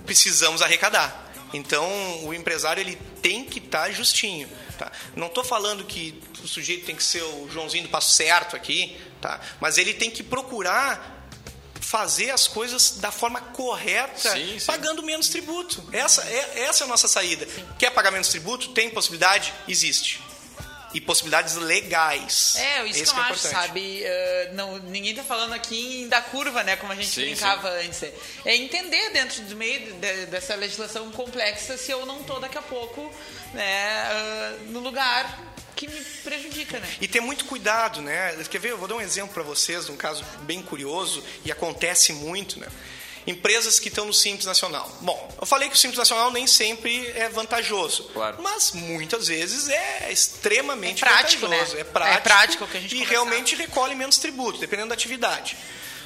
precisamos arrecadar. Então, o empresário ele tem que estar justinho. Tá? Não estou falando que o sujeito tem que ser o Joãozinho do passo certo aqui, tá? mas ele tem que procurar fazer as coisas da forma correta, Sim, sim. pagando menos tributo. Essa é, essa é a nossa saída. Quer pagar menos tributo? Tem possibilidade? Existe. E possibilidades legais. É, isso Esse que eu é acho, importante. sabe? Eh, não, ninguém tá falando aqui da curva, né? Como a gente Sim, brincava antes. É entender dentro do meio de- dessa legislação complexa se eu não tô daqui a pouco né, ah, no lugar que me prejudica, né? E ter muito cuidado, né? Quer ver? Eu vou dar um exemplo para vocês de um caso bem curioso e acontece muito, né? Empresas que estão no Simples Nacional. Bom, eu falei que o Simples Nacional nem sempre é vantajoso, Claro. mas muitas vezes é extremamente É prático, vantajoso. né? É prático, É prático o que a gente e conversava. realmente recolhe menos tributo, dependendo da atividade.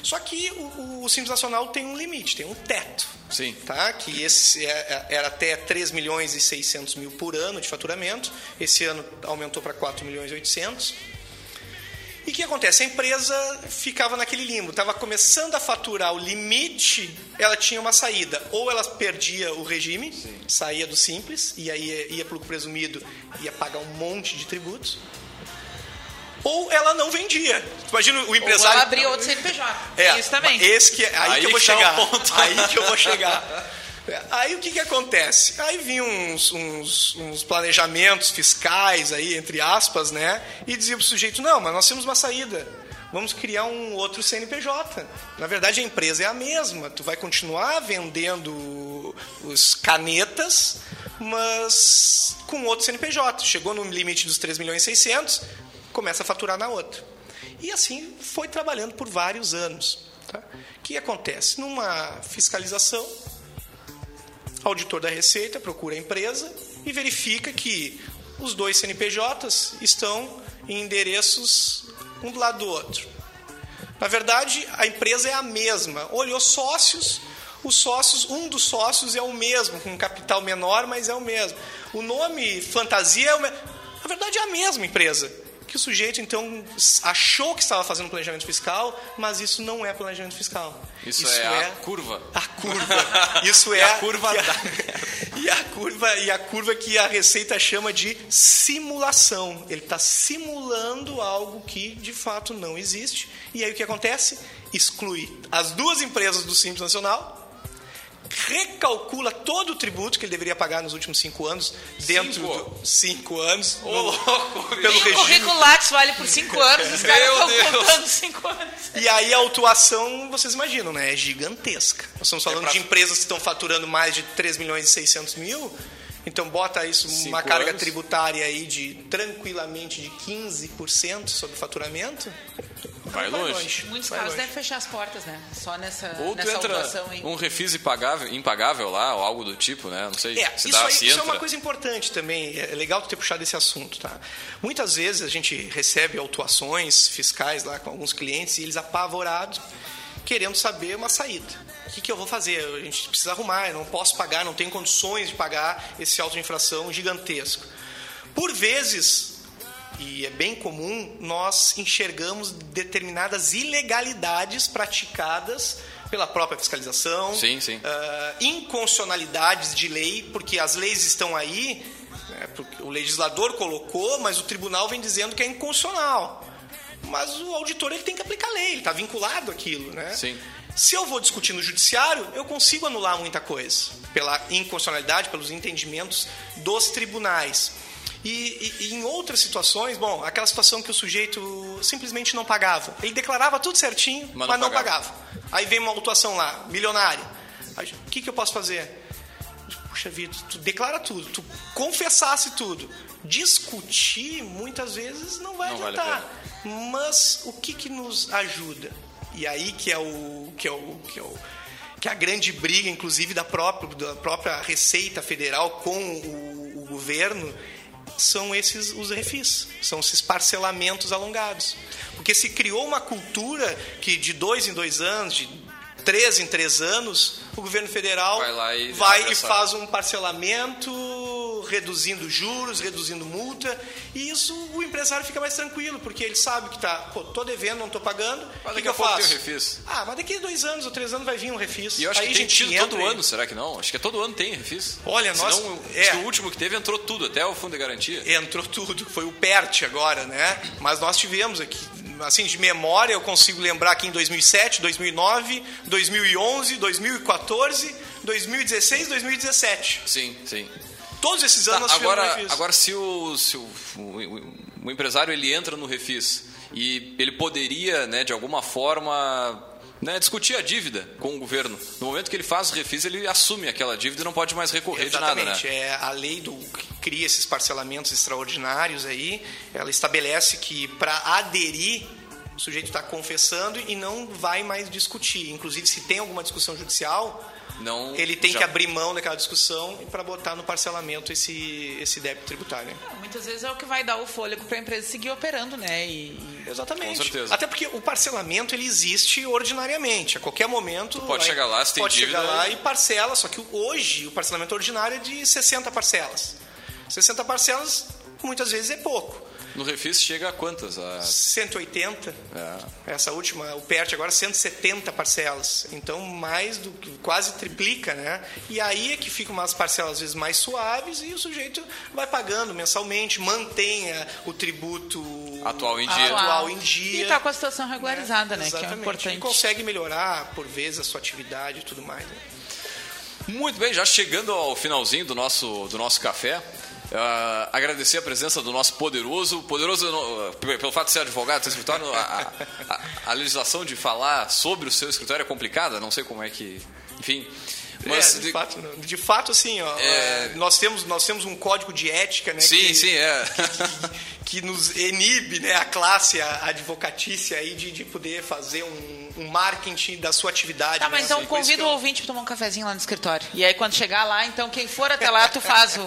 Só que o, o Simples Nacional tem um limite, tem um teto. Sim. Tá? Que esse é- é- era até 3 milhões e 600 mil por ano de faturamento. Esse ano aumentou para 4 milhões e 800. E o que, acontece? A empresa ficava naquele limbo, estava começando a faturar o limite, ela tinha uma saída. Ou ela perdia o regime, saía do simples, e aí ia, ia para o presumido, ia pagar um monte de tributos. Ou ela não vendia. Imagina o Ou empresário. ela abrir outro CNPJ. É, Isso também. Esse que, é- aí, Aí que eu vou que tá chegar. ponto. Aí que eu vou chegar. Aí o que, que acontece? Aí vinham uns, uns, uns planejamentos fiscais aí, entre aspas, né? E dizia pro sujeito, não, mas nós temos uma saída. Vamos criar um outro CNPJ. Na verdade, a empresa é a mesma. Tu vai continuar vendendo os canetas, mas com outro CNPJ. Chegou no limite dos 3 milhões e 600, começa a faturar na outra. E assim foi trabalhando por vários anos. Tá? O que acontece? Numa fiscalização, auditor da Receita procura a empresa e verifica que os dois CNPJs estão em endereços um do lado do outro. Na verdade, a empresa é a mesma. Olhou sócios, os sócios, um dos sócios é o mesmo, com um capital menor, mas é o mesmo. O nome fantasia é o mesmo. Na verdade, é a mesma empresa. Que o sujeito, então, achou que estava fazendo planejamento fiscal, mas isso não é planejamento fiscal. Isso, é, a curva. A curva. Isso é E a curva que dá. e a curva e a curva que a Receita chama de simulação. Ele está simulando algo que de fato não existe. E aí o que acontece? Exclui as duas empresas do Simples Nacional, recalcula todo o tributo que ele deveria pagar nos últimos cinco anos dentro Cinco? cinco anos Ô, no- louco, pelo Nem o regime currículo Lattes vale por cinco anos, os caras Meu estão Deus. contando cinco anos. E aí a autuação, vocês imaginam, né? É gigantesca. Nós estamos falando pra- de empresas que estão faturando mais de 3 milhões e 600 mil. Então bota isso Cinco uma carga anos. tributária aí de tranquilamente de 15% sobre o faturamento. Vai longe. Em muitos Vai casos longe. deve fechar as portas, né? Só nessa, Ou tu nessa entra aí. um refis impagável, impagável lá, ou algo do tipo, né? Não sei É, se isso, dá, aí- se isso é uma coisa importante também. É legal tu ter puxado esse assunto, tá? Muitas vezes a gente recebe autuações fiscais lá com alguns clientes e eles apavorados, querendo saber uma saída. O que, que eu vou fazer? A gente precisa arrumar, eu não posso pagar, não tenho condições de pagar esse auto de infração gigantesco. Por vezes, e é bem comum, nós enxergamos determinadas ilegalidades praticadas pela própria fiscalização, Sim, sim. ah, inconstitucionalidades de lei, porque as leis estão aí, né, o legislador colocou, mas o tribunal vem dizendo que é inconstitucional. Mas o auditor ele tem que aplicar a lei, ele está vinculado àquilo. Né? Sim. Se eu vou discutir no judiciário, eu consigo anular muita coisa, pela inconstitucionalidade, pelos entendimentos dos tribunais. E, e- em outras situações, bom, aquela situação que o sujeito simplesmente não pagava. Ele declarava tudo certinho, Mas mas, não não pagava. pagava. Aí vem uma autuação lá, milionária. O que, que eu posso fazer? Puxa vida, tu declara tudo, tu confessasse tudo. Discutir, muitas vezes, não vai Não vale adiantar. Mas o que, que nos ajuda? E aí que é o que é o que é o que é a grande briga, inclusive da própria da própria Receita Federal com o, o governo são esses os refis, são esses parcelamentos alongados, porque se criou uma cultura que de dois em dois anos, de três em três anos, o governo federal Vai e vai e faz um parcelamento, reduzindo juros, reduzindo multa, e isso o empresário fica mais tranquilo, porque ele sabe que tá, pô, tô devendo, não tô pagando, o Mas que, daqui que eu faço? tem o refis. Ah, mas daqui a dois anos ou três anos vai vir um refis. E eu acho Aí que a tem gente tido todo ano, será que não? Acho que todo ano tem refis. Olha, nós- Senão, é. acho que o último que teve entrou tudo, até o fundo de garantia. entrou tudo, foi o PERT agora, né? Mas nós tivemos aqui, assim, de memória, eu consigo lembrar aqui em 2007, 2009, 2011, 2014, 2016, 2017. Sim, sim. Todos esses Tá, anos nós tivemos agora, refis. agora se, o, se o, o- o empresário ele entra no refis e ele poderia, né, de alguma forma, né, discutir a dívida com o governo. No momento que ele faz o refis, ele assume aquela dívida e não pode mais recorrer de nada, Exatamente. né? É a lei do que cria esses parcelamentos extraordinários aí, ela estabelece que para aderir o sujeito está confessando e não vai mais discutir. Inclusive, se tem alguma discussão judicial, Não, ele tem já- que abrir mão daquela discussão para botar no parcelamento esse, esse débito tributário. Muitas vezes é o que vai dar o fôlego para a empresa seguir operando, né? E, e- Exatamente. Com certeza. Até porque o parcelamento ele existe ordinariamente. A qualquer momento. Tu pode aí chegar lá, se tem pode dívida, chegar lá e- e parcela. Só que hoje o parcelamento ordinário é de 60 parcelas. 60 parcelas, muitas vezes é pouco. No Refis chega a quantas? A... 180. É. Essa última, o PERT agora 170 parcelas. Então, mais do que quase triplica, né? E aí é que ficam umas parcelas às vezes mais suaves e o sujeito vai pagando mensalmente, mantenha o tributo Atual em dia. atual em dia. E tá com a situação regularizada, né? Que é Exatamente. importante. E consegue melhorar, por vezes, a sua atividade e tudo mais. né? Muito bem, já chegando ao finalzinho do nosso, do nosso café. Ah, agradecer a presença do nosso poderoso, poderoso no- pelo fato de ser advogado, seu escritório, a, a- a legislação de falar sobre o seu escritório é complicada, não sei como é que, enfim, mas É, de, fato, não. de fato, assim, ó, É. nós, temos, nós temos um código de ética, né? sim, que, sim, é, que nos inibe né, a classe a advocatícia aí de, de poder fazer um, um marketing da sua atividade. Tá, mas né? então convida que o eu- ouvinte para tomar um cafezinho lá no escritório. E aí, quando chegar lá, então, quem for até lá, tu faz o,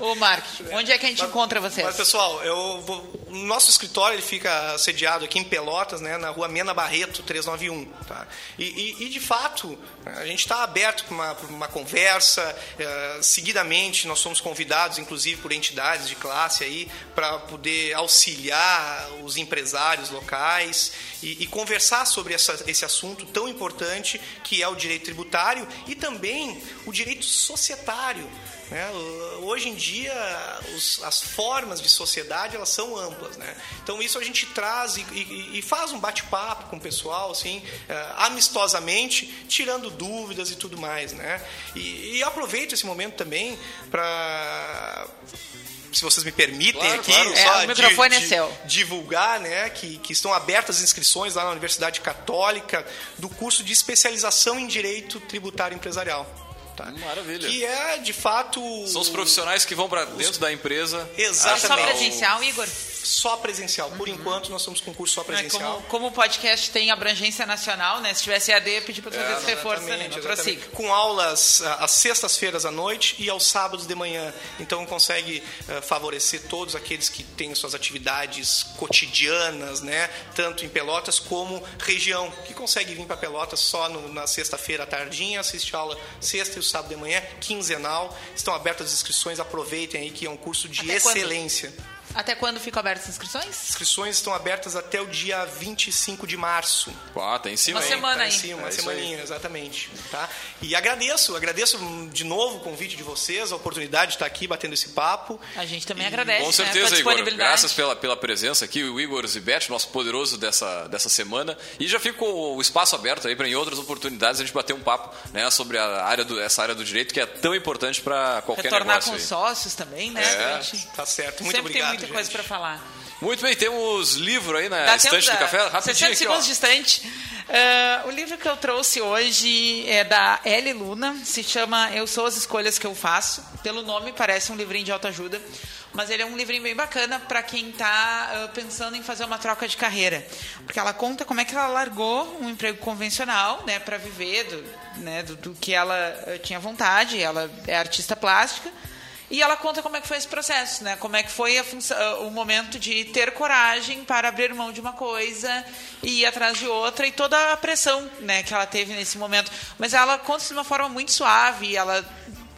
o, o marketing. Onde é que a gente encontra vocês? Mas, pessoal, eu vou, o nosso escritório ele fica sediado aqui em Pelotas, né, na rua Mena Barreto, 391. Tá? E, e- e, de fato, a gente está aberto para uma, uma conversa. eh, seguidamente, nós somos convidados, inclusive, por entidades de classe aí, para poder auxiliar os empresários locais e, e conversar sobre essa- esse assunto tão importante que é o direito tributário e também o direito societário. né? Hoje em dia, os- as formas de sociedade elas são amplas. Né? Então, isso a gente traz e, e- e faz um bate-papo com o pessoal, assim, eh, amistosamente, tirando dúvidas e tudo mais. Né? E, e aproveito esse momento também para. Se vocês me permitem Claro, aqui, claro. É, só o microfone di- é di- seu. divulgar né, que, que estão abertas as inscrições lá na Universidade Católica do curso de especialização em Direito Tributário Empresarial. Tá? Maravilha. Que é, de fato... são os profissionais que vão para dentro da empresa. Exatamente. É só presencial, Igor? Só presencial. Por enquanto, nós estamos com curso só É, presencial. como, como o podcast tem abrangência nacional, né? Se tivesse EAD, eu pedi para fazer esse reforço também. Prossiga. Com aulas ah, às sextas-feiras à noite e aos sábados de manhã. Então consegue ah, favorecer todos aqueles que têm suas atividades cotidianas, né? Tanto em Pelotas como região, que consegue vir para Pelotas só no- na sexta-feira à tardinha, assiste a aula sexta e o sábado de manhã, quinzenal. Estão abertas as inscrições, aproveitem aí que é um curso de Até quando? Até quando ficam abertas as inscrições? As inscrições estão abertas até o dia 25 de março. Ah, tá em cima, Uma hein? semana Tá em aí. cima, uma É semaninha, exatamente. Tá? E agradeço, agradeço de novo o convite de vocês, a oportunidade de estar aqui batendo esse papo. A gente também E- agradece Com né, certeza, Igor. disponibilidade. Graças pela, pela presença aqui, o Igor Zibete, nosso poderoso dessa, dessa semana. E já fica o espaço aberto aí para em outras oportunidades a gente bater um papo né, sobre a área do, essa área do direito que é tão importante para qualquer Retornar negócio. com aí. os sócios também, né? É. Gente Tá certo, muito sempre obrigado. Muita coisa gente. para falar. Muito bem, temos livro aí na Dá estante do café. Rapidinho 60 aqui, ó. segundos de estante. Ah, o livro que eu trouxe hoje é da Ellie Luna, se chama Eu Sou as Escolhas que Eu Faço. Pelo nome parece um livrinho de autoajuda, mas ele é um livrinho bem bacana para quem está pensando em fazer uma troca de carreira. Porque ela conta como é que ela largou um emprego convencional né, para viver do, né, do, do que ela eh, tinha vontade. Ela é artista plástica. E ela conta como é que foi esse processo, né? Como é que foi o momento de ter coragem para abrir mão de uma coisa e ir atrás de outra e toda a pressão, né, que ela teve nesse momento. Mas ela conta de uma forma muito suave, ela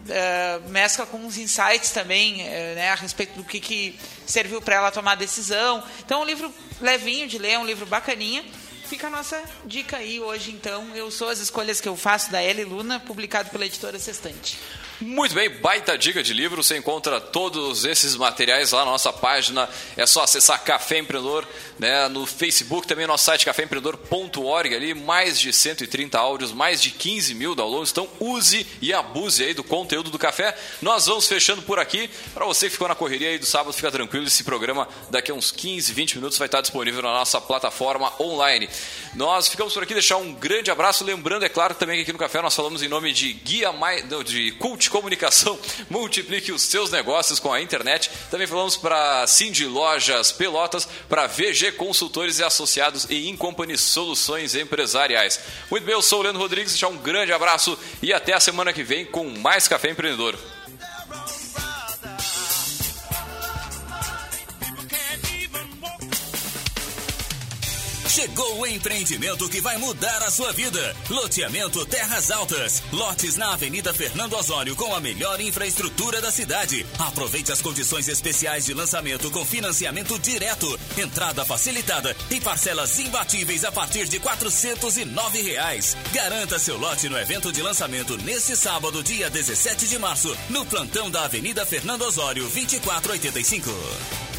eh, mescla com uns insights também, eh, né, a respeito do que, que serviu para ela tomar a decisão. Então, é um livro levinho de ler, um livro bacaninha. Fica a nossa dica aí hoje, então. Eu sou as escolhas que eu faço da Ellie Luna, publicado pela editora Sextante. Muito bem, baita dica de livro. Você encontra todos esses materiais lá na nossa página. É só acessar Café Empreendedor né, no Facebook, também nosso site caféempreendedor.org ali. Mais de 130 áudios, mais de 15 mil downloads. Então use e abuse aí do conteúdo do café. Nós vamos fechando por aqui. Para você que ficou na correria aí do sábado, fica tranquilo. Esse programa daqui a uns 15, 20 minutos vai estar disponível na nossa plataforma online. Nós ficamos por aqui, deixar um grande abraço. Lembrando, é claro, também que aqui no Café nós falamos em nome de Guia Mais, não, de Cult Comunicação. Multiplique os seus negócios com a internet. Também falamos para Cindy Lojas Pelotas, para VG Consultores e Associados e Incompany Soluções Empresariais. Muito bem, eu sou o Leandro Rodrigues, deixar um grande abraço e até a semana que vem com mais Café Empreendedor. Chegou o empreendimento que vai mudar a sua vida. Loteamento Terras Altas. Lotes na Avenida Fernando Osório com a melhor infraestrutura da cidade. Aproveite as condições especiais de lançamento com financiamento direto, entrada facilitada e parcelas imbatíveis a partir de 409 reais. Garanta seu lote no evento de lançamento neste sábado, dia 17 de março, no plantão da Avenida Fernando Osório, 2485.